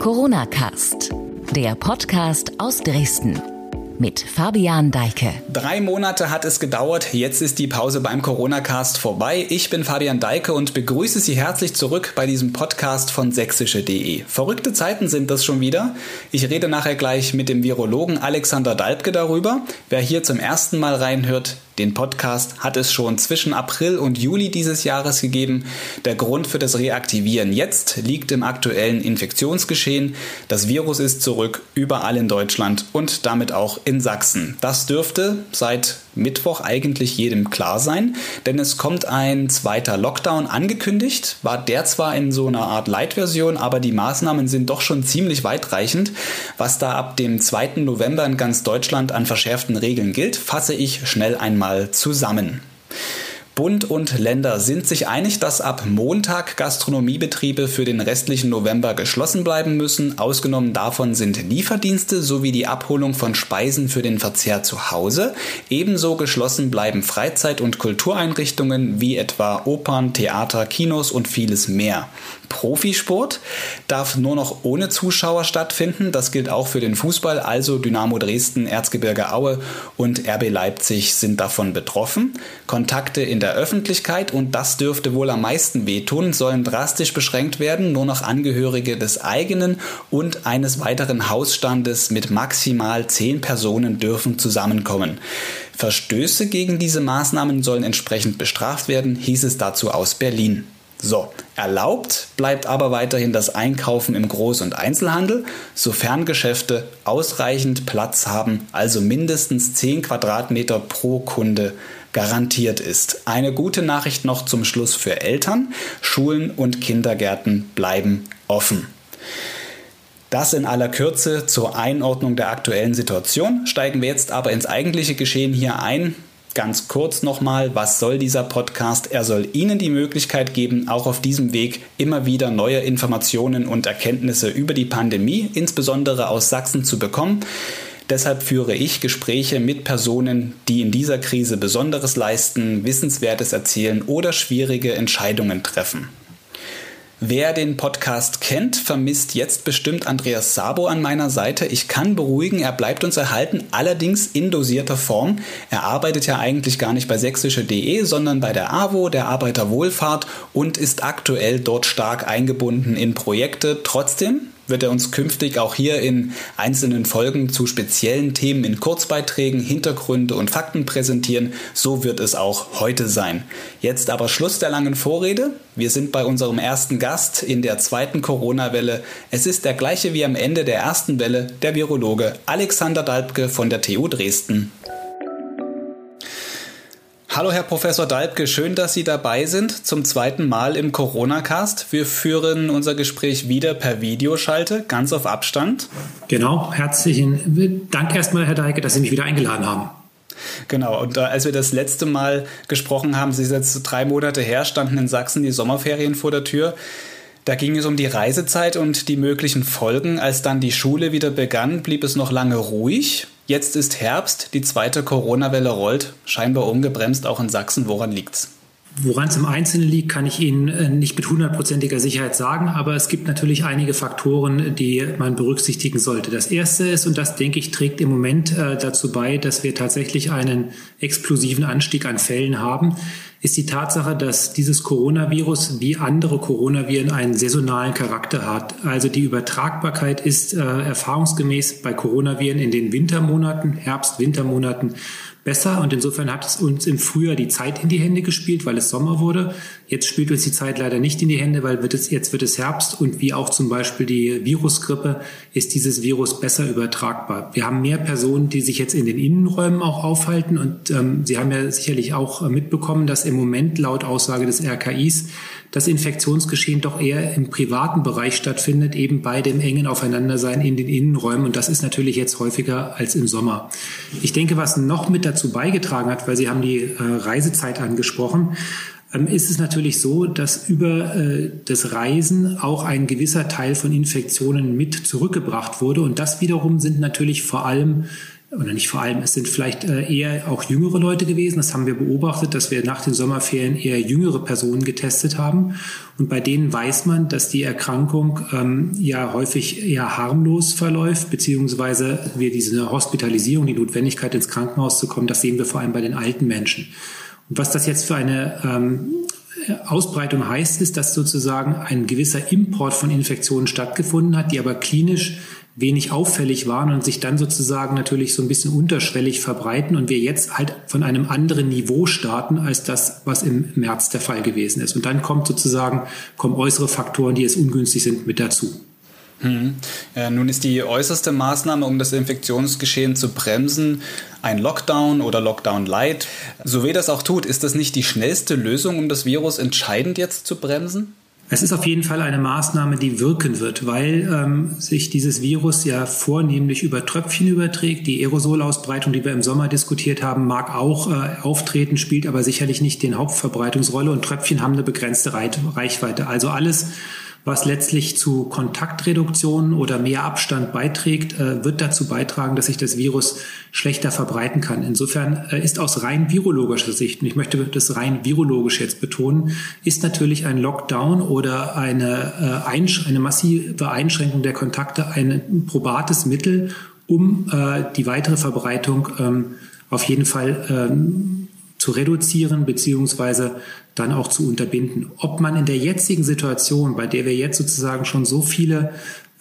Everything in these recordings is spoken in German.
Corona Cast, der Podcast aus Dresden mit Fabian Deike. Drei Monate hat es gedauert, jetzt ist die Pause beim Corona-Cast vorbei. Ich bin Fabian Deike und begrüße Sie herzlich zurück bei diesem Podcast von sächsische.de. Verrückte Zeiten sind das schon wieder. Ich rede nachher gleich mit dem Virologen Alexander Dalbke darüber. Wer hier zum ersten Mal reinhört, den Podcast hat es schon zwischen April und Juli dieses Jahres gegeben. Der Grund für das Reaktivieren jetzt liegt im aktuellen Infektionsgeschehen. Das Virus ist zurück überall in Deutschland und damit auch in Sachsen. Das dürfte seit Mittwoch eigentlich jedem klar sein, denn es kommt ein zweiter Lockdown angekündigt, war der zwar in so einer Art Light-Version, aber die Maßnahmen sind doch schon ziemlich weitreichend. Was da ab dem 2. November in ganz Deutschland an verschärften Regeln gilt, fasse ich schnell einmal zusammen. Bund und Länder sind sich einig, dass ab Montag Gastronomiebetriebe für den restlichen November geschlossen bleiben müssen. Ausgenommen davon sind Lieferdienste sowie die Abholung von Speisen für den Verzehr zu Hause. Ebenso geschlossen bleiben Freizeit- und Kultureinrichtungen wie etwa Opern, Theater, Kinos und vieles mehr. Profisport darf nur noch ohne Zuschauer stattfinden. Das gilt auch für den Fußball. Also Dynamo Dresden, Erzgebirge Aue und RB Leipzig sind davon betroffen. Kontakte in der der Öffentlichkeit, und das dürfte wohl am meisten wehtun, sollen drastisch beschränkt werden. Nur noch Angehörige des eigenen und eines weiteren Hausstandes mit maximal zehn Personen dürfen zusammenkommen. Verstöße gegen diese Maßnahmen sollen entsprechend bestraft werden, hieß es dazu aus Berlin. So, erlaubt bleibt aber weiterhin das Einkaufen im Groß- und Einzelhandel, sofern Geschäfte ausreichend Platz haben, also mindestens 10 Quadratmeter pro Kunde garantiert ist. Eine gute Nachricht noch zum Schluss für Eltern. Schulen und Kindergärten bleiben offen. Das in aller Kürze zur Einordnung der aktuellen Situation. Steigen wir jetzt aber ins eigentliche Geschehen hier ein. Ganz kurz nochmal, was soll dieser Podcast? Er soll Ihnen die Möglichkeit geben, auch auf diesem Weg immer wieder neue Informationen und Erkenntnisse über die Pandemie, insbesondere aus Sachsen, zu bekommen. Deshalb führe ich Gespräche mit Personen, die in dieser Krise Besonderes leisten, Wissenswertes erzählen oder schwierige Entscheidungen treffen. Wer den Podcast kennt, vermisst jetzt bestimmt Andreas Sabo an meiner Seite. Ich kann beruhigen, er bleibt uns erhalten, allerdings in dosierter Form. Er arbeitet ja eigentlich gar nicht bei sächsische.de, sondern bei der AWO, der Arbeiterwohlfahrt und ist aktuell dort stark eingebunden in Projekte. Trotzdem wird er uns künftig auch hier in einzelnen Folgen zu speziellen Themen in Kurzbeiträgen Hintergründe und Fakten präsentieren. So wird es auch heute sein. Jetzt aber Schluss der langen Vorrede. Wir sind bei unserem ersten Gast in der zweiten Corona-Welle. Es ist der gleiche wie am Ende der ersten Welle, der Virologe Alexander Dalbke von der TU Dresden. Hallo Herr Professor Dalbke, schön, dass Sie dabei sind zum zweiten Mal im Corona-Cast. Wir führen unser Gespräch wieder per Videoschalte, ganz auf Abstand. Genau, herzlichen Dank erstmal, Herr Dalbke, dass Sie mich wieder eingeladen haben. Genau, und äh, als wir das letzte Mal gesprochen haben, Sie ist jetzt drei Monate her, standen in Sachsen die Sommerferien vor der Tür. Da ging es um die Reisezeit und die möglichen Folgen. Als dann die Schule wieder begann, blieb es noch lange ruhig. Jetzt ist Herbst, die zweite Corona-Welle rollt, scheinbar ungebremst auch in Sachsen. Woran liegt's? Woran es im Einzelnen liegt, kann ich Ihnen äh, nicht mit hundertprozentiger Sicherheit sagen, aber es gibt natürlich einige Faktoren, die man berücksichtigen sollte. Das erste ist, und das denke ich, trägt im Moment äh, dazu bei, dass wir tatsächlich einen explosiven Anstieg an Fällen haben, ist die Tatsache, dass dieses Coronavirus wie andere Coronaviren einen saisonalen Charakter hat. Also die Übertragbarkeit ist äh, erfahrungsgemäß bei Coronaviren in den Wintermonaten, Herbst-Wintermonaten besser und insofern hat es uns im Frühjahr die Zeit in die Hände gespielt, weil es Sommer wurde. Jetzt spielt uns die Zeit leider nicht in die Hände, weil wird es, jetzt wird es Herbst und wie auch zum Beispiel die Virusgrippe ist dieses Virus besser übertragbar. Wir haben mehr Personen, die sich jetzt in den Innenräumen auch aufhalten und ähm, Sie haben ja sicherlich auch äh, mitbekommen, dass im Moment laut Aussage des RKIs das Infektionsgeschehen doch eher im privaten Bereich stattfindet, eben bei dem engen Aufeinandersein in den Innenräumen. Und das ist natürlich jetzt häufiger als im Sommer. Ich denke, was noch mit dazu beigetragen hat, weil Sie haben die äh, Reisezeit angesprochen, ähm, ist es natürlich so, dass über äh, das Reisen auch ein gewisser Teil von Infektionen mit zurückgebracht wurde. Und das wiederum sind natürlich vor allem oder nicht vor allem, es sind vielleicht äh, eher auch jüngere Leute gewesen. Das haben wir beobachtet, dass wir nach den Sommerferien eher jüngere Personen getestet haben. Und bei denen weiß man, dass die Erkrankung ähm, ja häufig eher harmlos verläuft, beziehungsweise wir diese Hospitalisierung, die Notwendigkeit ins Krankenhaus zu kommen, das sehen wir vor allem bei den alten Menschen. Und was das jetzt für eine ähm, Ausbreitung heißt, ist, dass sozusagen ein gewisser Import von Infektionen stattgefunden hat, die aber klinisch wenig auffällig waren und sich dann sozusagen natürlich so ein bisschen unterschwellig verbreiten und wir jetzt halt von einem anderen Niveau starten als das, was im März der Fall gewesen ist. Und dann kommt sozusagen, kommen äußere Faktoren, die jetzt ungünstig sind, mit dazu. Hm. Ja, nun ist die äußerste Maßnahme, um das Infektionsgeschehen zu bremsen, ein Lockdown oder Lockdown Light. So wie das auch tut, ist das nicht die schnellste Lösung, um das Virus entscheidend jetzt zu bremsen? Es ist auf jeden Fall eine Maßnahme, die wirken wird, weil ähm, sich dieses Virus ja vornehmlich über Tröpfchen überträgt. Die Aerosolausbreitung, die wir im Sommer diskutiert haben, mag auch äh, auftreten, spielt aber sicherlich nicht den Hauptverbreitungsrolle und Tröpfchen haben eine begrenzte Reichweite. Also alles, was letztlich zu Kontaktreduktion oder mehr Abstand beiträgt, äh, wird dazu beitragen, dass sich das Virus schlechter verbreiten kann. Insofern äh, ist aus rein virologischer Sicht, und ich möchte das rein virologisch jetzt betonen, ist natürlich ein Lockdown oder eine, äh, eine massive Einschränkung der Kontakte ein probates Mittel, um die weitere Verbreitung ähm, auf jeden Fall ähm, zu reduzieren beziehungsweise dann auch zu unterbinden. Ob man in der jetzigen Situation, bei der wir jetzt sozusagen schon so viele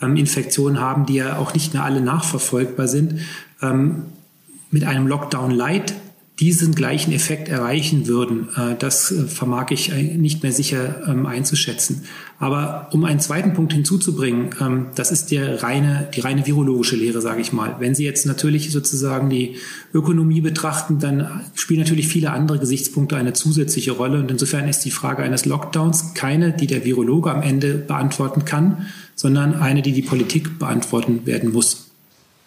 ähm, Infektionen haben, die ja auch nicht mehr alle nachverfolgbar sind, ähm, mit einem Lockdown Light diesen gleichen Effekt erreichen würden, äh, das äh, vermag ich nicht mehr sicher ähm, einzuschätzen. Aber um einen zweiten Punkt hinzuzubringen, ähm, das ist der reine, die reine virologische Lehre, sage ich mal. Wenn Sie jetzt natürlich sozusagen die Ökonomie betrachten, dann spielen natürlich viele andere Gesichtspunkte eine zusätzliche Rolle. Und insofern ist die Frage eines Lockdowns keine, die der Virologe am Ende beantworten kann, sondern eine, die die Politik beantworten werden muss.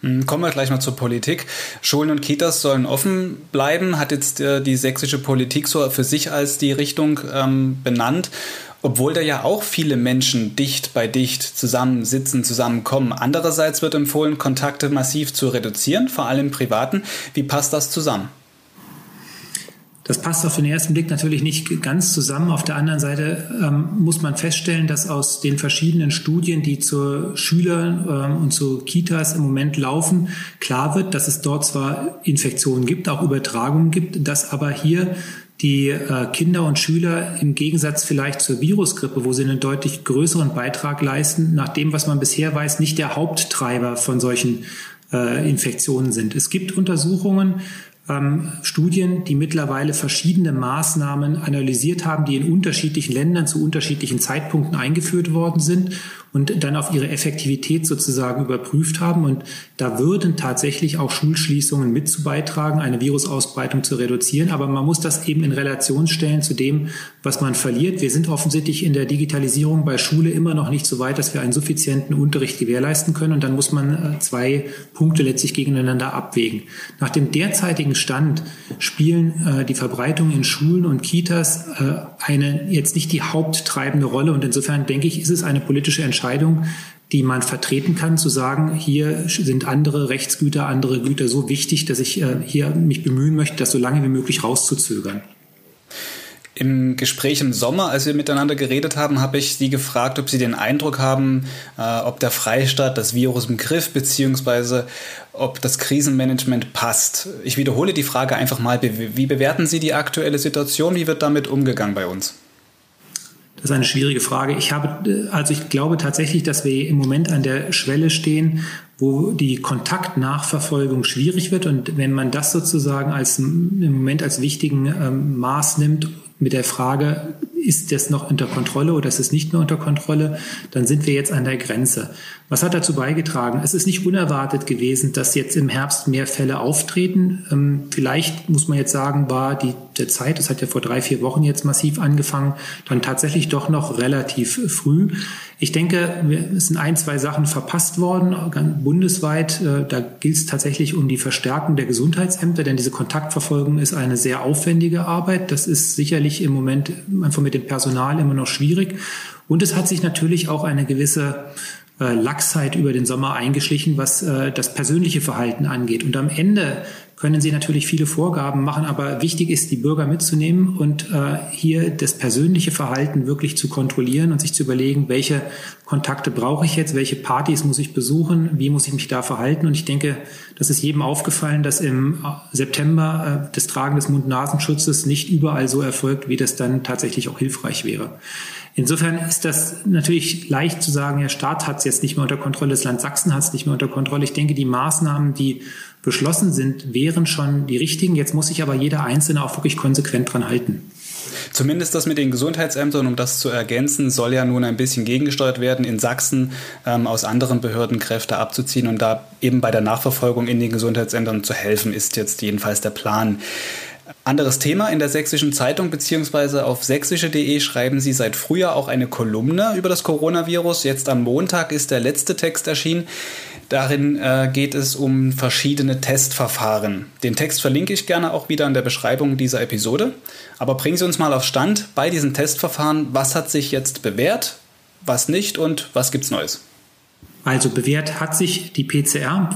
Hm, kommen wir gleich mal zur Politik. Schulen und Kitas sollen offen bleiben, hat jetzt äh, die sächsische Politik so für sich als die Richtung ähm, benannt. Obwohl da ja auch viele Menschen dicht bei dicht zusammensitzen, zusammenkommen. Andererseits wird empfohlen, Kontakte massiv zu reduzieren, vor allem privaten. Wie passt das zusammen? Das passt auf den ersten Blick natürlich nicht ganz zusammen. Auf der anderen Seite ähm, muss man feststellen, dass aus den verschiedenen Studien, die zu Schülern ähm, und zu Kitas im Moment laufen, klar wird, dass es dort zwar Infektionen gibt, auch Übertragungen gibt, dass aber hier die äh, Kinder und Schüler im Gegensatz vielleicht zur Virusgrippe, wo sie einen deutlich größeren Beitrag leisten, nach dem, was man bisher weiß, nicht der Haupttreiber von solchen äh, Infektionen sind. Es gibt Untersuchungen, ähm, Studien, die mittlerweile verschiedene Maßnahmen analysiert haben, die in unterschiedlichen Ländern zu unterschiedlichen Zeitpunkten eingeführt worden sind und dann auf ihre Effektivität sozusagen überprüft haben. Und da würden tatsächlich auch Schulschließungen mit zu beitragen, eine Virusausbreitung zu reduzieren. Aber man muss das eben in Relation stellen zu dem, was man verliert. Wir sind offensichtlich in der Digitalisierung bei Schule immer noch nicht so weit, dass wir einen suffizienten Unterricht gewährleisten können. Und dann muss man äh, zwei Punkte letztlich gegeneinander abwägen. Nach dem derzeitigen Stand spielen äh, die Verbreitung in Schulen und Kitas äh, eine jetzt nicht die haupttreibende Rolle. Und insofern denke ich, ist es eine politische Entscheidung, Entscheidung, die man vertreten kann, zu sagen, hier sind andere Rechtsgüter, andere Güter so wichtig, dass ich äh, hier mich bemühen möchte, das so lange wie möglich rauszuzögern. Im Gespräch im Sommer, als wir miteinander geredet haben, habe ich Sie gefragt, ob Sie den Eindruck haben, äh, ob der Freistaat das Virus im Griff beziehungsweise ob das Krisenmanagement passt. Ich wiederhole die Frage einfach mal. Wie bewerten Sie die aktuelle Situation? Wie wird damit umgegangen bei uns? Das ist eine schwierige Frage. Ich habe, also ich glaube tatsächlich, dass wir im Moment an der Schwelle stehen, wo die Kontaktnachverfolgung schwierig wird. Und wenn man das sozusagen als im Moment als wichtigen ähm, Maß nimmt, mit der Frage, ist das noch unter Kontrolle oder ist es nicht mehr unter Kontrolle, dann sind wir jetzt an der Grenze. Was hat dazu beigetragen? Es ist nicht unerwartet gewesen, dass jetzt im Herbst mehr Fälle auftreten. Ähm, vielleicht muss man jetzt sagen, war die der Zeit, das hat ja vor drei, vier Wochen jetzt massiv angefangen, dann tatsächlich doch noch relativ früh. Ich denke, es sind ein, zwei Sachen verpasst worden, bundesweit. Äh, da gilt es tatsächlich um die Verstärkung der Gesundheitsämter, denn diese Kontaktverfolgung ist eine sehr aufwendige Arbeit. Das ist sicherlich im Moment einfach mit dem Personal immer noch schwierig. Und es hat sich natürlich auch eine gewisse äh, Lachsheit über den Sommer eingeschlichen, was äh, das persönliche Verhalten angeht. Und am Ende können Sie natürlich viele Vorgaben machen, aber wichtig ist, die Bürger mitzunehmen und äh, hier das persönliche Verhalten wirklich zu kontrollieren und sich zu überlegen, welche Kontakte brauche ich jetzt, welche Partys muss ich besuchen, wie muss ich mich da verhalten. Und ich denke, das ist jedem aufgefallen, dass im September äh, das Tragen des Mund-Nasenschutzes nicht überall so erfolgt, wie das dann tatsächlich auch hilfreich wäre. Insofern ist das natürlich leicht zu sagen, der Staat hat es jetzt nicht mehr unter Kontrolle, das Land Sachsen hat es nicht mehr unter Kontrolle. Ich denke, die Maßnahmen, die beschlossen sind, wären schon die richtigen. Jetzt muss sich aber jeder Einzelne auch wirklich konsequent dran halten. Zumindest das mit den Gesundheitsämtern, um das zu ergänzen, soll ja nun ein bisschen gegengesteuert werden, in Sachsen ähm, aus anderen Behörden Kräfte abzuziehen und da eben bei der Nachverfolgung in den Gesundheitsämtern zu helfen, ist jetzt jedenfalls der Plan. Anderes Thema in der Sächsischen Zeitung bzw. auf sächsische.de schreiben Sie seit Frühjahr auch eine Kolumne über das Coronavirus. Jetzt am Montag ist der letzte Text erschienen. Darin äh, geht es um verschiedene Testverfahren. Den Text verlinke ich gerne auch wieder in der Beschreibung dieser Episode. Aber bringen Sie uns mal auf Stand bei diesen Testverfahren. Was hat sich jetzt bewährt, was nicht und was gibt's Neues? Also bewährt hat sich die PCR.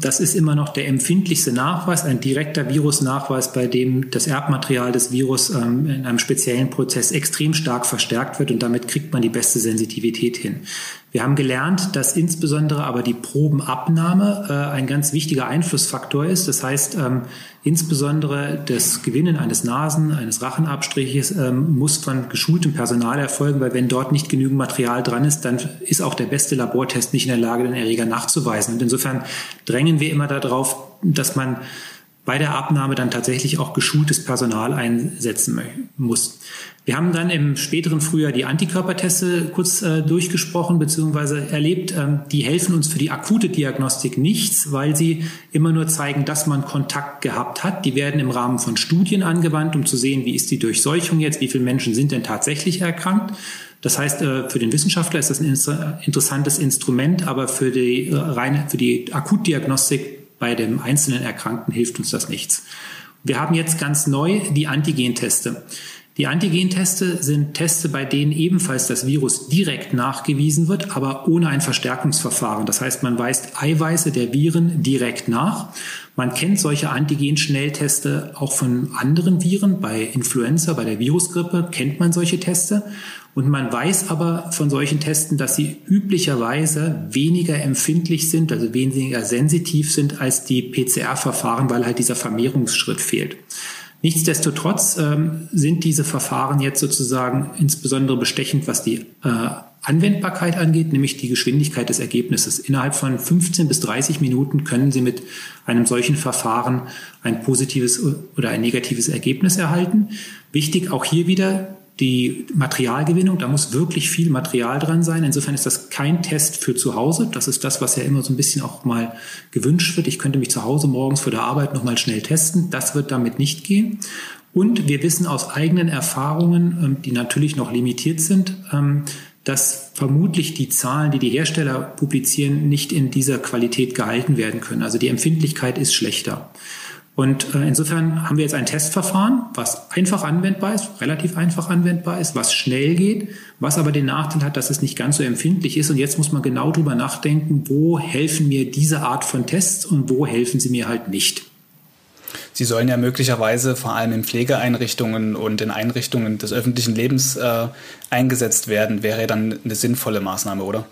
Das ist immer noch der empfindlichste Nachweis, ein direkter Virusnachweis, bei dem das Erbmaterial des Virus ähm, in einem speziellen Prozess extrem stark verstärkt wird und damit kriegt man die beste Sensitivität hin. Wir haben gelernt, dass insbesondere aber die Probenabnahme äh, ein ganz wichtiger Einflussfaktor ist. Das heißt, ähm, insbesondere das Gewinnen eines Nasen, eines Rachenabstriches ähm, muss von geschultem Personal erfolgen, weil wenn dort nicht genügend Material dran ist, dann ist auch der beste Labortest nicht in der Lage, den Erreger nachzuweisen. Und insofern drängen wir immer darauf, dass man bei der Abnahme dann tatsächlich auch geschultes Personal einsetzen muss. Wir haben dann im späteren Frühjahr die Antikörperteste kurz äh, durchgesprochen bzw. erlebt. Ähm, die helfen uns für die akute Diagnostik nichts, weil sie immer nur zeigen, dass man Kontakt gehabt hat. Die werden im Rahmen von Studien angewandt, um zu sehen, wie ist die Durchseuchung jetzt, wie viele Menschen sind denn tatsächlich erkrankt. Das heißt, äh, für den Wissenschaftler ist das ein interessantes Instrument, aber für die äh, reine, für die Akutdiagnostik bei dem einzelnen Erkrankten hilft uns das nichts. Wir haben jetzt ganz neu die Antigenteste. Die Antigenteste sind Teste, bei denen ebenfalls das Virus direkt nachgewiesen wird, aber ohne ein Verstärkungsverfahren. Das heißt, man weist Eiweiße der Viren direkt nach. Man kennt solche Antigen-Schnellteste auch von anderen Viren. Bei Influenza, bei der Virusgrippe kennt man solche Teste. Und man weiß aber von solchen Testen, dass sie üblicherweise weniger empfindlich sind, also weniger sensitiv sind als die PCR-Verfahren, weil halt dieser Vermehrungsschritt fehlt. Nichtsdestotrotz ähm, sind diese Verfahren jetzt sozusagen insbesondere bestechend, was die äh, Anwendbarkeit angeht, nämlich die Geschwindigkeit des Ergebnisses. Innerhalb von 15 bis 30 Minuten können Sie mit einem solchen Verfahren ein positives oder ein negatives Ergebnis erhalten. Wichtig auch hier wieder, die Materialgewinnung, da muss wirklich viel Material dran sein. Insofern ist das kein Test für zu Hause. Das ist das, was ja immer so ein bisschen auch mal gewünscht wird. Ich könnte mich zu Hause morgens vor der Arbeit nochmal schnell testen. Das wird damit nicht gehen. Und wir wissen aus eigenen Erfahrungen, ähm, die natürlich noch limitiert sind, ähm, dass vermutlich die Zahlen, die die Hersteller publizieren, nicht in dieser Qualität gehalten werden können. Also die Empfindlichkeit ist schlechter. Und äh, insofern haben wir jetzt ein Testverfahren, was einfach anwendbar ist, relativ einfach anwendbar ist, was schnell geht, was aber den Nachteil hat, dass es nicht ganz so empfindlich ist. Und jetzt muss man genau drüber nachdenken, wo helfen mir diese Art von Tests und wo helfen sie mir halt nicht. Sie sollen ja möglicherweise vor allem in Pflegeeinrichtungen und in Einrichtungen des öffentlichen Lebens äh, eingesetzt werden. Wäre dann eine sinnvolle Maßnahme, oder?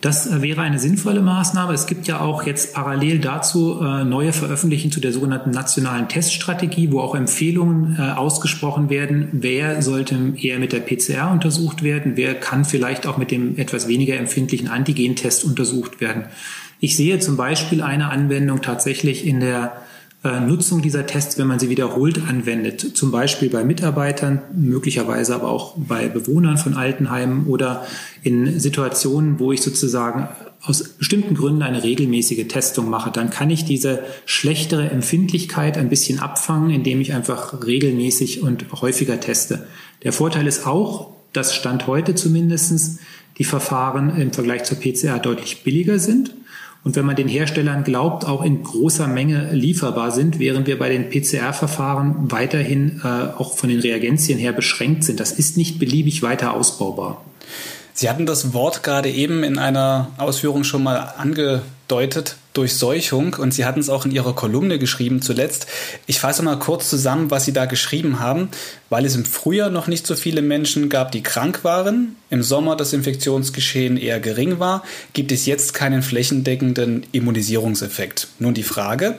Das äh, wäre eine sinnvolle Maßnahme. Es gibt ja auch jetzt parallel dazu äh, neue Veröffentlichungen zu der sogenannten nationalen Teststrategie, wo auch Empfehlungen äh, ausgesprochen werden. Wer sollte eher mit der PCR untersucht werden? Wer kann vielleicht auch mit dem etwas weniger empfindlichen Antigentest untersucht werden? Ich sehe zum Beispiel eine Anwendung tatsächlich in der Nutzung dieser Tests, wenn man sie wiederholt anwendet, zum Beispiel bei Mitarbeitern, möglicherweise aber auch bei Bewohnern von Altenheimen oder in Situationen, wo ich sozusagen aus bestimmten Gründen eine regelmäßige Testung mache, dann kann ich diese schlechtere Empfindlichkeit ein bisschen abfangen, indem ich einfach regelmäßig und häufiger teste. Der Vorteil ist auch, dass Stand heute zumindestens die Verfahren im Vergleich zur PCR deutlich billiger sind und wenn man den Herstellern glaubt, auch in großer Menge lieferbar sind, während wir bei den PCR-Verfahren weiterhin äh, auch von den Reagenzien her beschränkt sind. Das ist nicht beliebig weiter ausbaubar. Sie hatten das Wort gerade eben in einer Ausführung schon mal angedeutet, Durchseuchung, und Sie hatten es auch in Ihrer Kolumne geschrieben zuletzt. Ich fasse mal kurz zusammen, was Sie da geschrieben haben, weil es im Frühjahr noch nicht so viele Menschen gab, die krank waren, im Sommer das Infektionsgeschehen eher gering war, gibt es jetzt keinen flächendeckenden Immunisierungseffekt. Nun die Frage,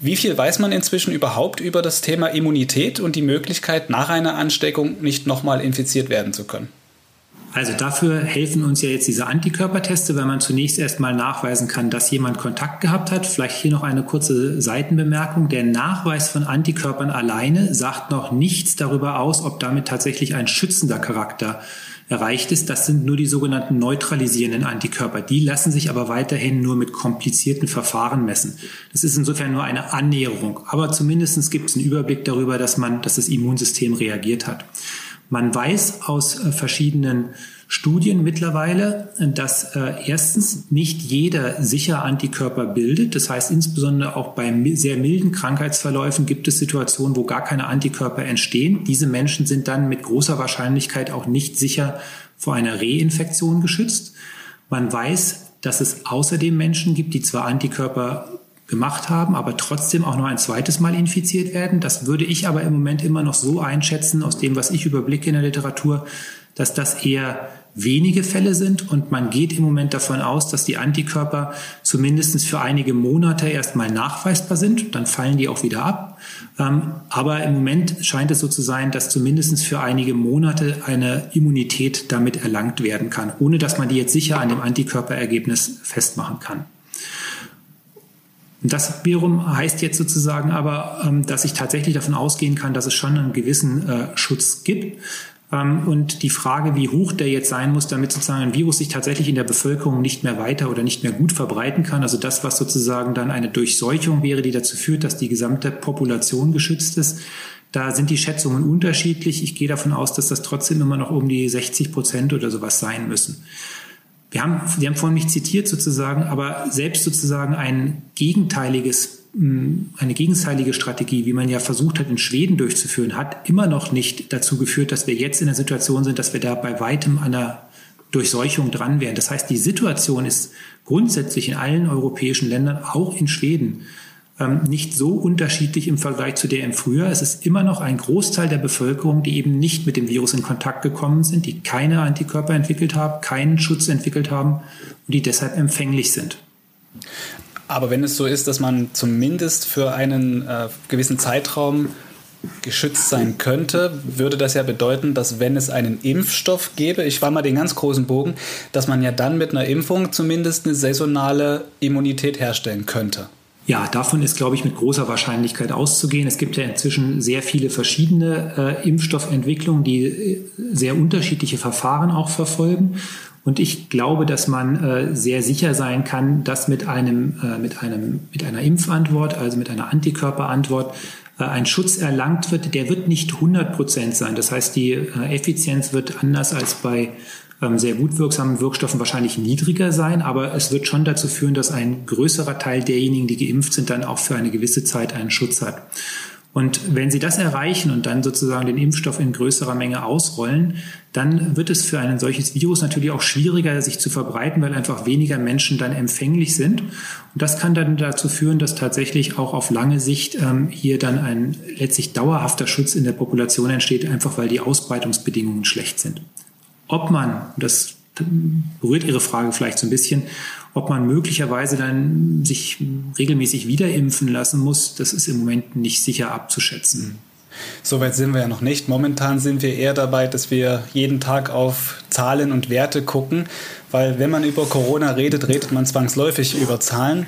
wie viel weiß man inzwischen überhaupt über das Thema Immunität und die Möglichkeit, nach einer Ansteckung nicht nochmal infiziert werden zu können? Also dafür helfen uns ja jetzt diese Antikörperteste, weil man zunächst erstmal nachweisen kann, dass jemand Kontakt gehabt hat. Vielleicht hier noch eine kurze Seitenbemerkung. Der Nachweis von Antikörpern alleine sagt noch nichts darüber aus, ob damit tatsächlich ein schützender Charakter erreicht ist. Das sind nur die sogenannten neutralisierenden Antikörper. Die lassen sich aber weiterhin nur mit komplizierten Verfahren messen. Das ist insofern nur eine Annäherung. Aber zumindest gibt es einen Überblick darüber, dass man, dass das Immunsystem reagiert hat. Man weiß aus äh, verschiedenen Studien mittlerweile, dass äh, erstens nicht jeder sicher Antikörper bildet. Das heißt, insbesondere auch bei sehr milden Krankheitsverläufen gibt es Situationen, wo gar keine Antikörper entstehen. Diese Menschen sind dann mit großer Wahrscheinlichkeit auch nicht sicher vor einer Reinfektion geschützt. Man weiß, dass es außerdem Menschen gibt, die zwar Antikörper gemacht haben, aber trotzdem auch noch ein zweites Mal infiziert werden. Das würde ich aber im Moment immer noch so einschätzen, aus dem, was ich überblicke in der Literatur, dass das eher wenige Fälle sind und man geht im Moment davon aus, dass die Antikörper zumindest für einige Monate erstmal nachweisbar sind, dann fallen die auch wieder ab. Ähm, aber im Moment scheint es so zu sein, dass zumindest für einige Monate eine Immunität damit erlangt werden kann, ohne dass man die jetzt sicher an dem Antikörperergebnis festmachen kann. Und das wiederum heißt jetzt sozusagen aber, ähm, dass ich tatsächlich davon ausgehen kann, dass es schon einen gewissen äh, Schutz gibt. Ähm, und die Frage, wie hoch der jetzt sein muss, damit sozusagen ein Virus sich tatsächlich in der Bevölkerung nicht mehr weiter oder nicht mehr gut verbreiten kann, also das, was sozusagen dann eine Durchseuchung wäre, die dazu führt, dass die gesamte Population geschützt ist, da sind die Schätzungen unterschiedlich. Ich gehe davon aus, dass das trotzdem immer noch um die 60 Prozent oder sowas sein müssen. Wir haben, Sie haben vorhin mich zitiert sozusagen, aber selbst sozusagen ein gegenteiliges, hm, eine gegenteilige Strategie, wie man ja versucht hat, in Schweden durchzuführen, hat immer noch nicht dazu geführt, dass wir jetzt in der Situation sind, dass wir da bei weitem an einer Durchseuchung dran wären. Das heißt, die Situation ist grundsätzlich in allen europäischen Ländern, auch in Schweden, ähm, nicht so unterschiedlich im Vergleich zu der im Frühjahr. Es ist immer noch ein Großteil der Bevölkerung, die eben nicht mit dem Virus in Kontakt gekommen sind, die keine Antikörper entwickelt haben, keinen Schutz entwickelt haben und die deshalb empfänglich sind. Aber wenn es so ist, dass man zumindest für einen äh, gewissen Zeitraum geschützt sein könnte, würde das ja bedeuten, dass wenn es einen Impfstoff gäbe, ich war mal den ganz großen Bogen, dass man ja dann mit einer Impfung zumindest eine saisonale Immunität herstellen könnte. Ja, davon ist, glaube ich, mit großer Wahrscheinlichkeit auszugehen. Es gibt ja inzwischen sehr viele verschiedene äh, Impfstoffentwicklungen, die äh, sehr unterschiedliche Verfahren auch verfolgen. Und ich glaube, dass man äh, sehr sicher sein kann, dass mit einem, äh, mit einem, mit einer Impfantwort, also mit einer Antikörperantwort, äh, ein Schutz erlangt wird, der wird nicht 100 Prozent sein. Das heißt, die äh, Effizienz wird anders als bei sehr gut wirksamen Wirkstoffen wahrscheinlich niedriger sein, aber es wird schon dazu führen, dass ein größerer Teil derjenigen, die geimpft sind, dann auch für eine gewisse Zeit einen Schutz hat. Und wenn Sie das erreichen und dann sozusagen den Impfstoff in größerer Menge ausrollen, dann wird es für ein solches Virus natürlich auch schwieriger, sich zu verbreiten, weil einfach weniger Menschen dann empfänglich sind. Und das kann dann dazu führen, dass tatsächlich auch auf lange Sicht ähm, hier dann ein letztlich dauerhafter Schutz in der Population entsteht, einfach weil die Ausbreitungsbedingungen schlecht sind ob man, das berührt Ihre Frage vielleicht so ein bisschen, ob man möglicherweise dann sich regelmäßig wiederimpfen lassen muss, das ist im Moment nicht sicher abzuschätzen. Soweit sind wir ja noch nicht. Momentan sind wir eher dabei, dass wir jeden Tag auf Zahlen und Werte gucken, weil wenn man über Corona redet, redet man zwangsläufig über Zahlen.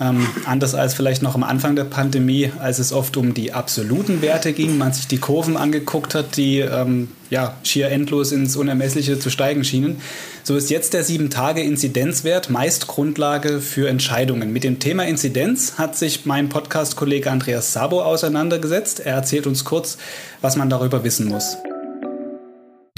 Ähm, anders als vielleicht noch am Anfang der Pandemie, als es oft um die absoluten Werte ging, man sich die Kurven angeguckt hat, die ähm, ja, schier endlos ins Unermessliche zu steigen schienen. So ist jetzt der 7-Tage-Inzidenzwert meist Grundlage für Entscheidungen. Mit dem Thema Inzidenz hat sich mein Podcast-Kollege Andreas Sabo auseinandergesetzt. Er erzählt uns kurz, was man darüber wissen muss.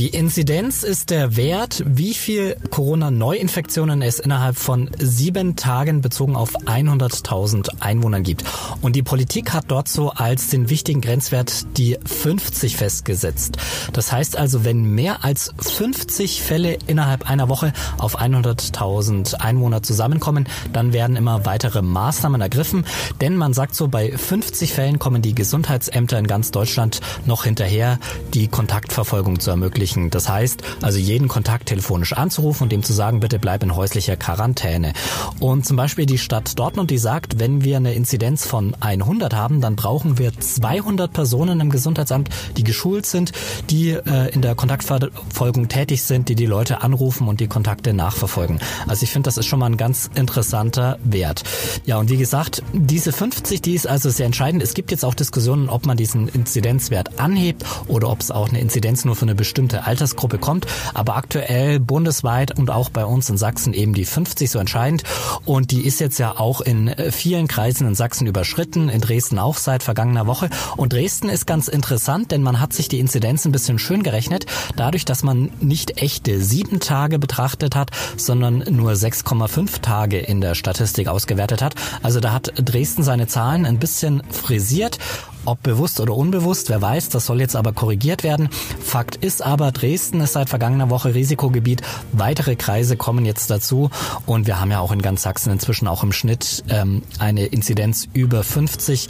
Die Inzidenz ist der Wert, wie viel Corona-Neuinfektionen es innerhalb von sieben Tagen bezogen auf 100.000 Einwohnern gibt. Und die Politik hat dort so als den wichtigen Grenzwert die 50 festgesetzt. Das heißt also, wenn mehr als 50 Fälle innerhalb einer Woche auf 100.000 Einwohner zusammenkommen, dann werden immer weitere Maßnahmen ergriffen. Denn man sagt so, bei 50 Fällen kommen die Gesundheitsämter in ganz Deutschland noch hinterher, die Kontaktverfolgung zu ermöglichen ermöglichen. Das heißt, also jeden Kontakt telefonisch anzurufen und dem zu sagen, bitte bleib in häuslicher Quarantäne. Und zum Beispiel die Stadt Dortmund, die sagt, wenn wir eine Inzidenz von 100 haben, dann brauchen wir 200 Personen im Gesundheitsamt, die geschult sind, die äh, in der Kontaktverfolgung tätig sind, die die Leute anrufen und die Kontakte nachverfolgen. Also ich finde, das ist schon mal ein ganz interessanter Wert. Ja, und wie gesagt, diese 50, die ist also sehr entscheidend. Es gibt jetzt auch Diskussionen, ob man diesen Inzidenzwert anhebt oder ob es auch eine Inzidenz nur für eine bestimmte Altersgruppe kommt. Aber aktuell bundesweit und auch bei uns in Sachsen eben die 50 so entscheidend. Und die ist jetzt ja auch in äh, vielen Kreisen in Sachsen überschritten, in Dresden auch seit vergangener Woche. Und Dresden ist ganz interessant, denn man hat sich die Inzidenz ein bisschen schön gerechnet, dadurch, dass man nicht echte sieben Tage betrachtet hat, sondern nur 6,5 Tage in der Statistik ausgewertet hat. Also da hat Dresden seine Zahlen ein bisschen frisiert ob bewusst oder unbewusst, wer weiß, das soll jetzt aber korrigiert werden. Fakt ist aber, Dresden ist seit vergangener Woche Risikogebiet. Weitere Kreise kommen jetzt dazu und wir haben ja auch in ganz Sachsen inzwischen auch im Schnitt ähm, eine Inzidenz über 50.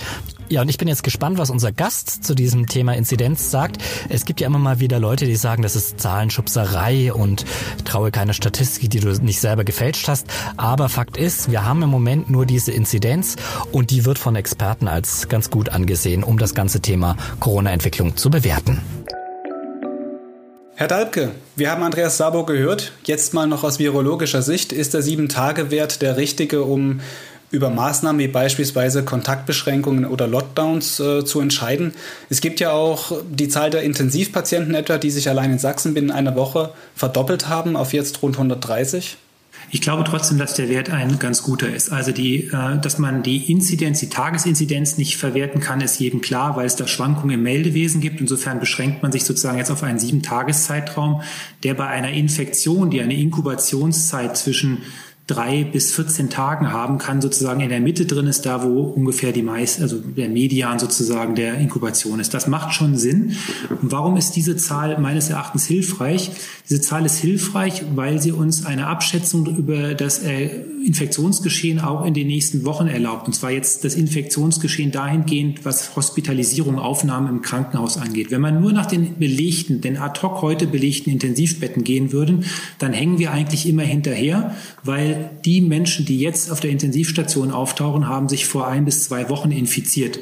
Ja, und ich bin jetzt gespannt, was unser Gast zu diesem Thema Inzidenz sagt. Es gibt ja immer mal wieder Leute, die sagen, das ist Zahlenschubserei und traue keine Statistik, die du nicht selber gefälscht hast. Aber Fakt ist, wir haben im Moment nur diese Inzidenz und die wird von Experten als ganz gut angesehen, um das ganze Thema Corona-Entwicklung zu bewerten. Herr Dalbke, wir haben Andreas Sabo gehört. Jetzt mal noch aus virologischer Sicht. Ist der 7-Tage-Wert der richtige, um über Maßnahmen wie beispielsweise Kontaktbeschränkungen oder Lockdowns äh, zu entscheiden. Es gibt ja auch die Zahl der Intensivpatienten etwa, die sich allein in Sachsen binnen einer Woche verdoppelt haben auf jetzt rund 130. Ich glaube trotzdem, dass der Wert ein ganz guter ist. Also die, äh, dass man die Inzidenz, die Tagesinzidenz nicht verwerten kann, ist jedem klar, weil es da Schwankungen im Meldewesen gibt. Insofern beschränkt man sich sozusagen jetzt auf einen sieben Tageszeitraum, der bei einer Infektion, die eine Inkubationszeit zwischen drei bis 14 Tagen haben kann, sozusagen in der Mitte drin ist, da wo ungefähr die meist, also der Median sozusagen der Inkubation ist. Das macht schon Sinn. Und warum ist diese Zahl meines Erachtens hilfreich? Diese Zahl ist hilfreich, weil sie uns eine Abschätzung über das äh, Infektionsgeschehen auch in den nächsten Wochen erlaubt. Und zwar jetzt das Infektionsgeschehen dahingehend, was Hospitalisierung, Aufnahmen im Krankenhaus angeht. Wenn man nur nach den belegten, den ad hoc heute belegten Intensivbetten gehen würden, dann hängen wir eigentlich immer hinterher, weil die Menschen, die jetzt auf der Intensivstation auftauchen, haben sich vor ein bis zwei Wochen infiziert.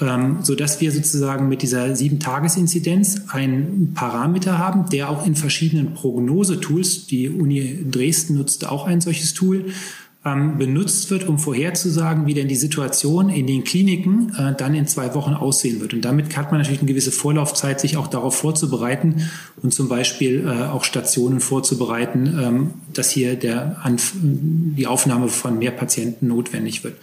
Ähm, so dass wir sozusagen mit dieser Sieben-Tages-Inzidenz einen Parameter haben, der auch in verschiedenen Prognosetools, die Uni Dresden nutzt auch ein solches Tool, ähm, benutzt wird, um vorherzusagen, wie denn die Situation in den Kliniken äh, dann in zwei Wochen aussehen wird. Und damit hat man natürlich eine gewisse Vorlaufzeit, sich auch darauf vorzubereiten und zum Beispiel äh, auch Stationen vorzubereiten, ähm, dass hier der Anf die Aufnahme von mehr Patienten notwendig wird.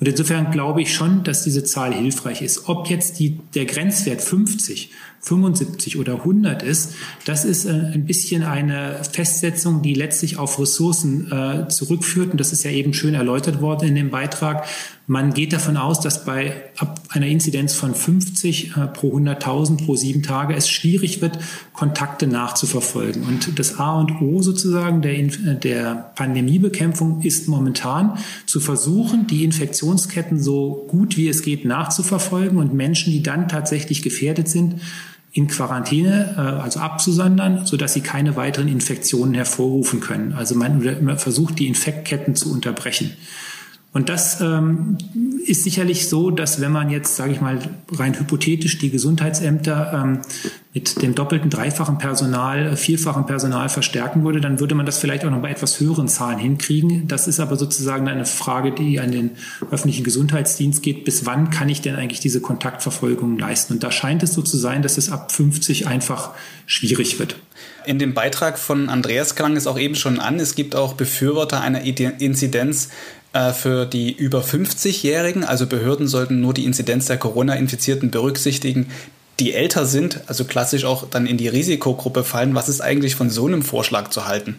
Und insofern glaube ich schon, dass diese Zahl hilfreich ist. Ob jetzt die, der Grenzwert 50 75 oder 100 ist, das ist äh, ein bisschen eine Festsetzung, die letztlich auf Ressourcen äh, zurückführt. Und das ist ja eben schön erläutert worden in dem Beitrag. Man geht davon aus, dass bei ab einer Inzidenz von 50 äh, pro 100.000 pro sieben Tage es schwierig wird, Kontakte nachzuverfolgen. Und das A und O sozusagen der, der Pandemiebekämpfung ist momentan zu versuchen, die Infektionsketten so gut wie es geht nachzuverfolgen und Menschen, die dann tatsächlich gefährdet sind, in Quarantäne, äh, also abzusondern, sodass sie keine weiteren Infektionen hervorrufen können. Also man versucht, die Infektketten zu unterbrechen. Und das ähm, ist sicherlich so, dass wenn man jetzt, sage ich mal, rein hypothetisch die Gesundheitsämter ähm, mit dem doppelten, dreifachen Personal, äh, vierfachen Personal verstärken würde, dann würde man das vielleicht auch noch bei etwas höheren Zahlen hinkriegen. Das ist aber sozusagen eine Frage, die an den öffentlichen Gesundheitsdienst geht. Bis wann kann ich denn eigentlich diese Kontaktverfolgung leisten? Und da scheint es so zu sein, dass es ab 50 einfach schwierig wird. In dem Beitrag von Andreas klang es auch eben schon an, es gibt auch Befürworter einer Inzidenz für die über 50-Jährigen. Also Behörden sollten nur die Inzidenz der Corona-Infizierten berücksichtigen, die älter sind, also klassisch auch dann in die Risikogruppe fallen. Was ist eigentlich von so einem Vorschlag zu halten?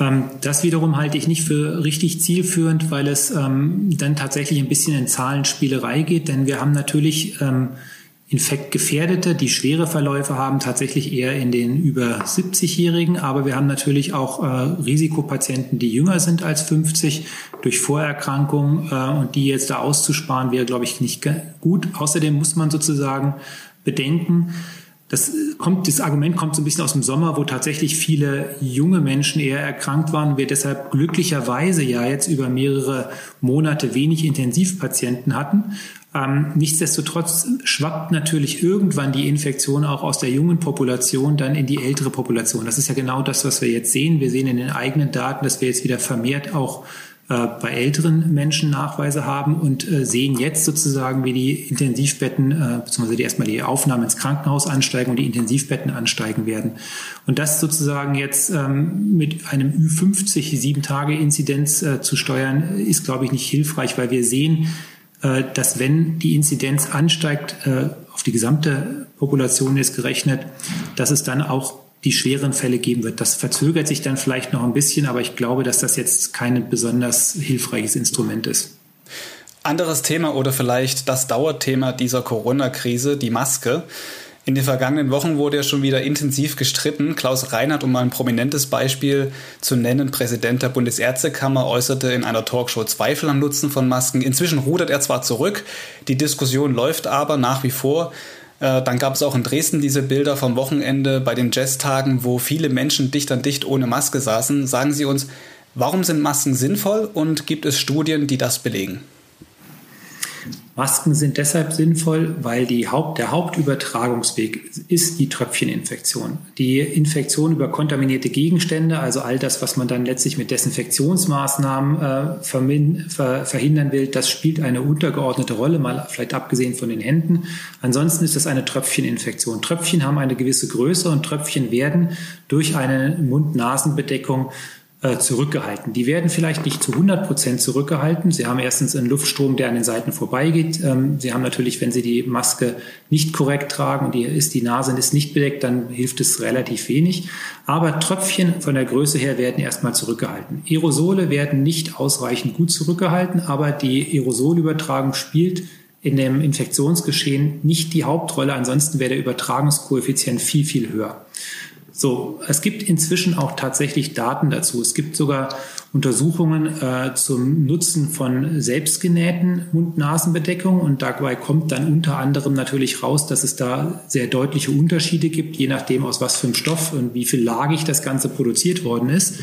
Ähm, das wiederum halte ich nicht für richtig zielführend, weil es ähm, dann tatsächlich ein bisschen in Zahlenspielerei geht, denn wir haben natürlich ähm, Infektgefährdete, die schwere Verläufe haben, tatsächlich eher in den über 70-Jährigen. Aber wir haben natürlich auch äh, Risikopatienten, die jünger sind als 50 durch Vorerkrankungen. Äh, und die jetzt da auszusparen, wäre, glaube ich, nicht gut. Außerdem muss man sozusagen bedenken, das, kommt, das Argument kommt so ein bisschen aus dem Sommer, wo tatsächlich viele junge Menschen eher erkrankt waren. Wir deshalb glücklicherweise ja jetzt über mehrere Monate wenig Intensivpatienten hatten. Ähm, nichtsdestotrotz schwappt natürlich irgendwann die Infektion auch aus der jungen Population dann in die ältere Population. Das ist ja genau das, was wir jetzt sehen. Wir sehen in den eigenen Daten, dass wir jetzt wieder vermehrt auch äh, bei älteren Menschen Nachweise haben und äh, sehen jetzt sozusagen, wie die Intensivbetten, äh, beziehungsweise die erstmal die Aufnahmen ins Krankenhaus ansteigen und die Intensivbetten ansteigen werden. Und das sozusagen jetzt ähm, mit einem Ü50 sieben Tage Inzidenz äh, zu steuern, ist, glaube ich, nicht hilfreich, weil wir sehen, dass wenn die Inzidenz ansteigt, äh, auf die gesamte Population ist gerechnet, dass es dann auch die schweren Fälle geben wird. Das verzögert sich dann vielleicht noch ein bisschen, aber ich glaube, dass das jetzt kein besonders hilfreiches Instrument ist. Anderes Thema oder vielleicht das Dauerthema dieser Corona-Krise, die Maske. In den vergangenen Wochen wurde ja schon wieder intensiv gestritten. Klaus Reinhardt, um mal ein prominentes Beispiel zu nennen, Präsident der Bundesärztekammer, äußerte in einer Talkshow Zweifel am Nutzen von Masken. Inzwischen rudert er zwar zurück, die Diskussion läuft aber nach wie vor. Äh, dann gab es auch in Dresden diese Bilder vom Wochenende bei den Jazztagen, wo viele Menschen dicht an dicht ohne Maske saßen. Sagen Sie uns, warum sind Masken sinnvoll und gibt es Studien, die das belegen? Masken sind deshalb sinnvoll, weil die Haupt, der Hauptübertragungsweg ist die Tröpfcheninfektion. Die Infektion über kontaminierte Gegenstände, also all das, was man dann letztlich mit Desinfektionsmaßnahmen äh, ver, verhindern will, das spielt eine untergeordnete Rolle, mal vielleicht abgesehen von den Händen. Ansonsten ist das eine Tröpfcheninfektion. Tröpfchen haben eine gewisse Größe und Tröpfchen werden durch eine Mund-Nasen-Bedeckung äh, zurückgehalten. Die werden vielleicht nicht zu 100 Prozent zurückgehalten. Sie haben erstens einen Luftstrom, der an den Seiten vorbeigeht. Ähm, Sie haben natürlich, wenn Sie die Maske nicht korrekt tragen und die ist die Nase ist nicht bedeckt, dann hilft es relativ wenig. Aber Tröpfchen von der Größe her werden erstmal zurückgehalten. Aerosole werden nicht ausreichend gut zurückgehalten, aber die Aerosolübertragung spielt in dem Infektionsgeschehen nicht die Hauptrolle. Ansonsten wäre der Übertragungskoeffizient viel, viel höher. So, es gibt inzwischen auch tatsächlich Daten dazu. Es gibt sogar Untersuchungen äh, zum Nutzen von selbstgenähten Mund-Nasen-Bedeckungen und dabei kommt dann unter anderem natürlich raus, dass es da sehr deutliche Unterschiede gibt, je nachdem aus was für einem Stoff und wie viel lagig das Ganze produziert worden ist.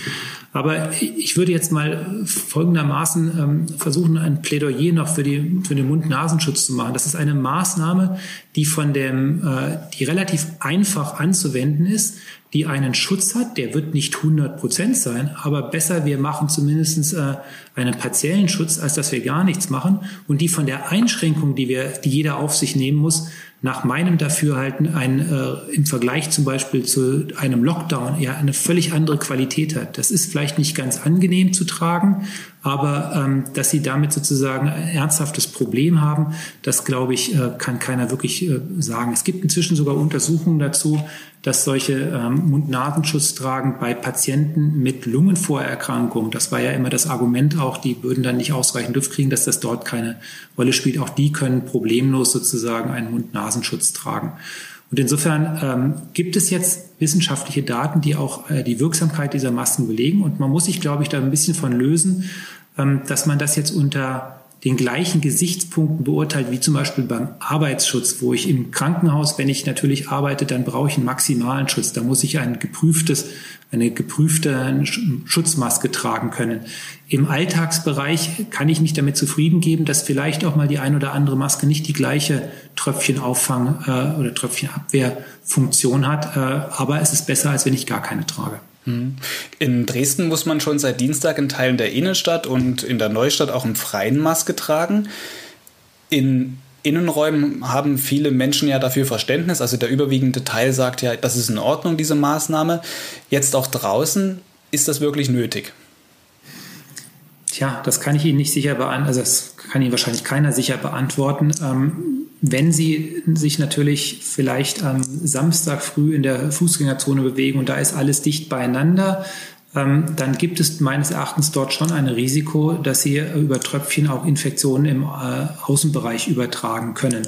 Aber ich würde jetzt mal folgendermaßen ähm, versuchen, ein Plädoyer noch für, die, für den Mund-Nasenschutz zu machen. Das ist eine Maßnahme, die von dem, äh, die relativ einfach anzuwenden ist, die einen Schutz hat, der wird nicht 100 Prozent sein, aber besser, wir machen zumindest äh, einen partiellen Schutz, als dass wir gar nichts machen. Und die von der Einschränkung, die wir, die jeder auf sich nehmen muss, nach meinem Dafürhalten ein, äh, im Vergleich zum Beispiel zu einem Lockdown ja eine völlig andere Qualität hat. Das ist vielleicht nicht ganz angenehm zu tragen, aber ähm, dass sie damit sozusagen ein ernsthaftes Problem haben, das glaube ich, äh, kann keiner wirklich äh, sagen. Es gibt inzwischen sogar Untersuchungen dazu, dass solche ähm, Mund-Nasenschutz tragen bei Patienten mit Lungenvorerkrankungen. Das war ja immer das Argument auch, die würden dann nicht ausreichend Luft kriegen, dass das dort keine Rolle spielt. Auch die können problemlos sozusagen einen Mund-Nasenschutz tragen. Und insofern ähm, gibt es jetzt wissenschaftliche Daten, die auch äh, die Wirksamkeit dieser Masken belegen. Und man muss sich, glaube ich, da ein bisschen von lösen, ähm, dass man das jetzt unter den gleichen Gesichtspunkten beurteilt, wie zum Beispiel beim Arbeitsschutz, wo ich im Krankenhaus, wenn ich natürlich arbeite, dann brauche ich einen maximalen Schutz. Da muss ich ein geprüftes, eine geprüfte Schutzmaske tragen können. Im Alltagsbereich kann ich mich damit zufrieden geben, dass vielleicht auch mal die ein oder andere Maske nicht die gleiche Tröpfchenauffang äh, oder Tröpfchenabwehrfunktion hat, äh, aber es ist besser, als wenn ich gar keine trage. Mhm. In Dresden muss man schon seit Dienstag in Teilen der Innenstadt und in der Neustadt auch im Freien Maske tragen. In Innenräumen haben viele Menschen ja dafür Verständnis. Also der überwiegende Teil sagt ja, das ist in Ordnung, diese Maßnahme. Jetzt auch draußen, ist das wirklich nötig? Tja, das kann ich Ihnen nicht sicher beantworten, also das kann Ihnen wahrscheinlich keiner sicher beantworten. Ähm, wenn Sie sich natürlich vielleicht am Samstag früh in der Fußgängerzone bewegen und da ist alles dicht beieinander, ähm, dann gibt es meines Erachtens dort schon ein Risiko, dass Sie über Tröpfchen auch Infektionen im äh, Außenbereich übertragen können.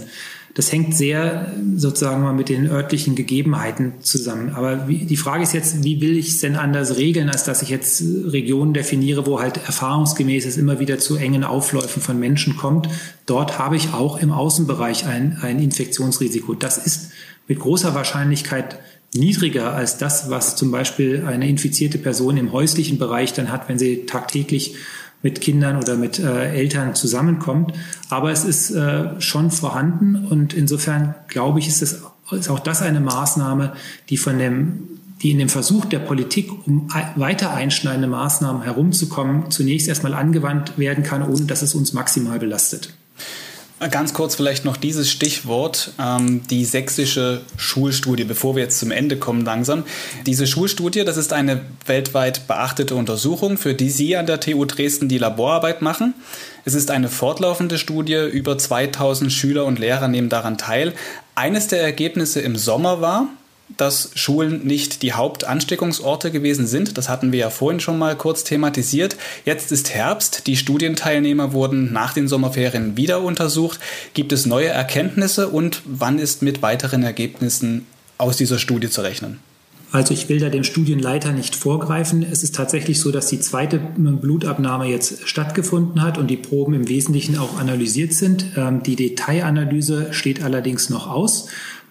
Das hängt sehr sozusagen mal mit den örtlichen Gegebenheiten zusammen. Aber wie, die Frage ist jetzt, wie will ich es denn anders regeln, als dass ich jetzt Regionen definiere, wo halt erfahrungsgemäß es immer wieder zu engen Aufläufen von Menschen kommt. Dort habe ich auch im Außenbereich ein, ein Infektionsrisiko. Das ist mit großer Wahrscheinlichkeit niedriger als das, was zum Beispiel eine infizierte Person im häuslichen Bereich dann hat, wenn sie tagtäglich mit Kindern oder mit äh, Eltern zusammenkommt. Aber es ist äh, schon vorhanden und insofern glaube ich, ist, es, ist auch das eine Maßnahme, die von dem die in dem Versuch der Politik, um weiter einschneidende Maßnahmen herumzukommen, zunächst erstmal angewandt werden kann, ohne dass es uns maximal belastet. Ganz kurz vielleicht noch dieses Stichwort, ähm, die sächsische Schulstudie, bevor wir jetzt zum Ende kommen langsam. Diese Schulstudie, das ist eine weltweit beachtete Untersuchung, für die Sie an der TU Dresden die Laborarbeit machen. Es ist eine fortlaufende Studie, über 2000 Schüler und Lehrer nehmen daran teil. Eines der Ergebnisse im Sommer war, dass Schulen nicht die Hauptansteckungsorte gewesen sind. Das hatten wir ja vorhin schon mal kurz thematisiert. Jetzt ist Herbst. Die Studienteilnehmer wurden nach den Sommerferien wieder untersucht. Gibt es neue Erkenntnisse und wann ist mit weiteren Ergebnissen aus dieser Studie zu rechnen? Also ich will da dem Studienleiter nicht vorgreifen. Es ist tatsächlich so, dass die zweite Blutabnahme jetzt stattgefunden hat und die Proben im Wesentlichen auch analysiert sind. Ähm, die Detailanalyse steht allerdings noch aus.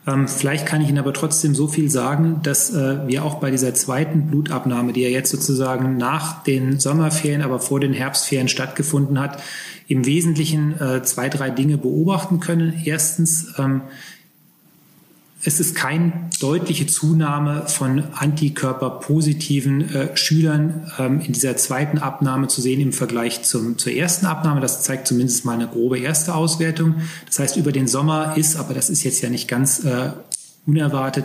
Ähm, vielleicht kann ich Ihnen aber trotzdem so viel sagen, dass äh, wir auch bei dieser zweiten Blutabnahme, die ja jetzt sozusagen nach den Sommerferien, aber vor den Herbstferien stattgefunden hat, im Wesentlichen äh, zwei, drei Dinge beobachten können. Erstens, ähm, es ist keine deutliche Zunahme von antikörperpositiven äh, Schülern ähm, in dieser zweiten Abnahme zu sehen im Vergleich zum, zur ersten Abnahme. Das zeigt zumindest mal eine grobe erste Auswertung. Das heißt, über den Sommer ist, aber das ist jetzt ja nicht ganz äh, unerwartet,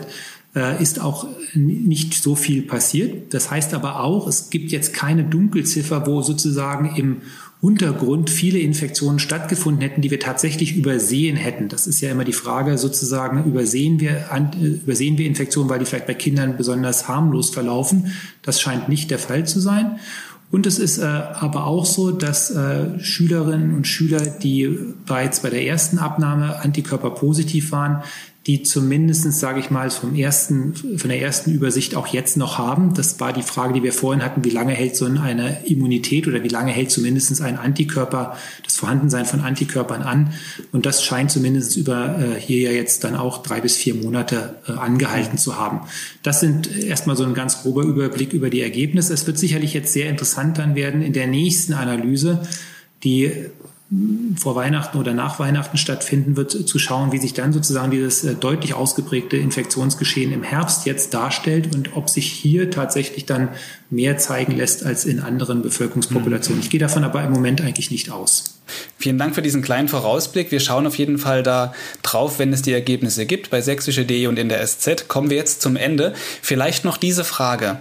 äh, ist auch nicht so viel passiert. Das heißt aber auch, es gibt jetzt keine Dunkelziffer, wo sozusagen im Untergrund viele Infektionen stattgefunden hätten, die wir tatsächlich übersehen hätten. Das ist ja immer die Frage sozusagen, übersehen wir, äh, übersehen wir Infektionen, weil die vielleicht bei Kindern besonders harmlos verlaufen. Das scheint nicht der Fall zu sein. Und es ist äh, aber auch so, dass äh, Schülerinnen und Schüler, die bereits bei der ersten Abnahme Antikörper positiv waren, die zumindest, sage ich mal, vom ersten, von der ersten Übersicht auch jetzt noch haben. Das war die Frage, die wir vorhin hatten, wie lange hält so eine Immunität oder wie lange hält zumindest ein Antikörper, das Vorhandensein von Antikörpern an. Und das scheint zumindest über äh, hier ja jetzt dann auch drei bis vier Monate äh, angehalten zu haben. Das sind erstmal so ein ganz grober Überblick über die Ergebnisse. Es wird sicherlich jetzt sehr interessant dann werden in der nächsten Analyse, die vor Weihnachten oder nach Weihnachten stattfinden wird, zu schauen, wie sich dann sozusagen dieses äh, deutlich ausgeprägte Infektionsgeschehen im Herbst jetzt darstellt und ob sich hier tatsächlich dann mehr zeigen lässt als in anderen Bevölkerungspopulationen. Ich gehe davon aber im Moment eigentlich nicht aus. Vielen Dank für diesen kleinen Vorausblick. Wir schauen auf jeden Fall da drauf, wenn es die Ergebnisse gibt bei sächsische.de und in der SZ. Kommen wir jetzt zum Ende. Vielleicht noch diese Frage.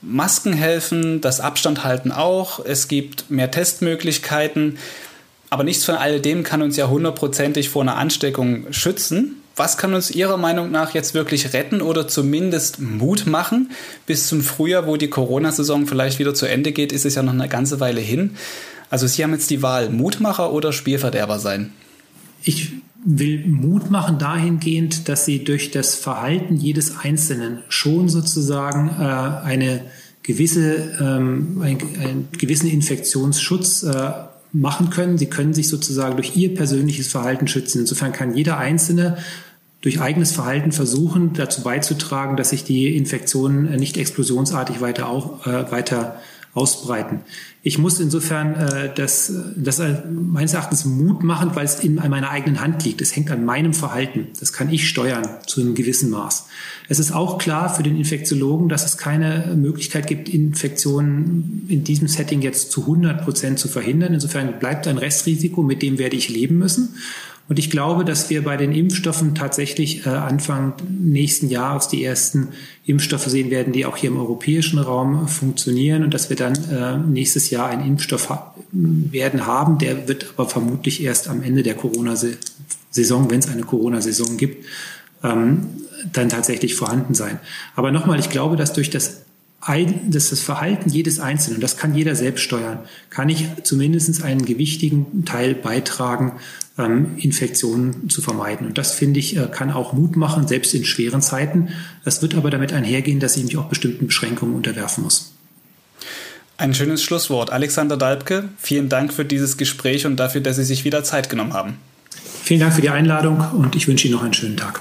Masken helfen, das Abstand halten auch. Es gibt mehr Testmöglichkeiten. Aber nichts von all dem kann uns ja hundertprozentig vor einer Ansteckung schützen. Was kann uns Ihrer Meinung nach jetzt wirklich retten oder zumindest Mut machen? Bis zum Frühjahr, wo die Corona-Saison vielleicht wieder zu Ende geht, ist es ja noch eine ganze Weile hin. Also Sie haben jetzt die Wahl, Mutmacher oder Spielverderber sein? Ich will Mut machen dahingehend, dass Sie durch das Verhalten jedes Einzelnen schon sozusagen äh, eine gewisse, ähm, einen, einen gewissen Infektionsschutz äh, machen können. Sie können sich sozusagen durch ihr persönliches Verhalten schützen. Insofern kann jeder Einzelne durch eigenes Verhalten versuchen, dazu beizutragen, dass sich die Infektionen nicht explosionsartig weiter, auch, äh, weiter ausbreiten. Ich muss insofern äh, das, das meines Erachtens Mut machen, weil es in meiner eigenen Hand liegt. Es hängt an meinem Verhalten. Das kann ich steuern zu einem gewissen Maß. Es ist auch klar für den Infektiologen, dass es keine Möglichkeit gibt, Infektionen in diesem Setting jetzt zu 100 Prozent zu verhindern. Insofern bleibt ein Restrisiko, mit dem werde ich leben müssen. Und ich glaube, dass wir bei den Impfstoffen tatsächlich äh, Anfang nächsten Jahres die ersten Impfstoffe sehen werden, die auch hier im europäischen Raum funktionieren und dass wir dann äh, nächstes Jahr einen Impfstoff ha werden haben. Der wird aber vermutlich erst am Ende der Corona-Saison, wenn es eine Corona-Saison gibt, ähm, dann tatsächlich vorhanden sein. Aber nochmal, ich glaube, dass durch das dass das Verhalten jedes Einzelnen, das kann jeder selbst steuern, kann ich zumindest einen gewichtigen Teil beitragen, ähm, Infektionen zu vermeiden. Und das, finde ich, äh, kann auch Mut machen, selbst in schweren Zeiten. Das wird aber damit einhergehen, dass ich mich auch bestimmten Beschränkungen unterwerfen muss. Ein schönes Schlusswort. Alexander Dalbke, vielen Dank für dieses Gespräch und dafür, dass Sie sich wieder Zeit genommen haben. Vielen Dank für die Einladung und ich wünsche Ihnen noch einen schönen Tag.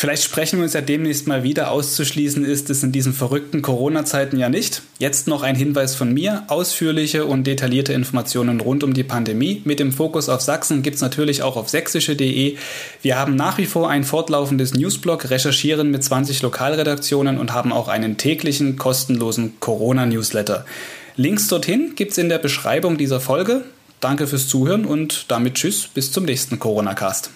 Vielleicht sprechen wir uns ja demnächst mal wieder. Auszuschließen ist es in diesen verrückten Corona-Zeiten ja nicht. Jetzt noch ein Hinweis von mir. Ausführliche und detaillierte Informationen rund um die Pandemie mit dem Fokus auf Sachsen gibt es natürlich auch auf sächsische.de. Wir haben nach wie vor ein fortlaufendes Newsblog, recherchieren mit 20 Lokalredaktionen und haben auch einen täglichen kostenlosen Corona-Newsletter. Links dorthin gibt es in der Beschreibung dieser Folge. Danke fürs Zuhören und damit Tschüss, bis zum nächsten Corona-Cast.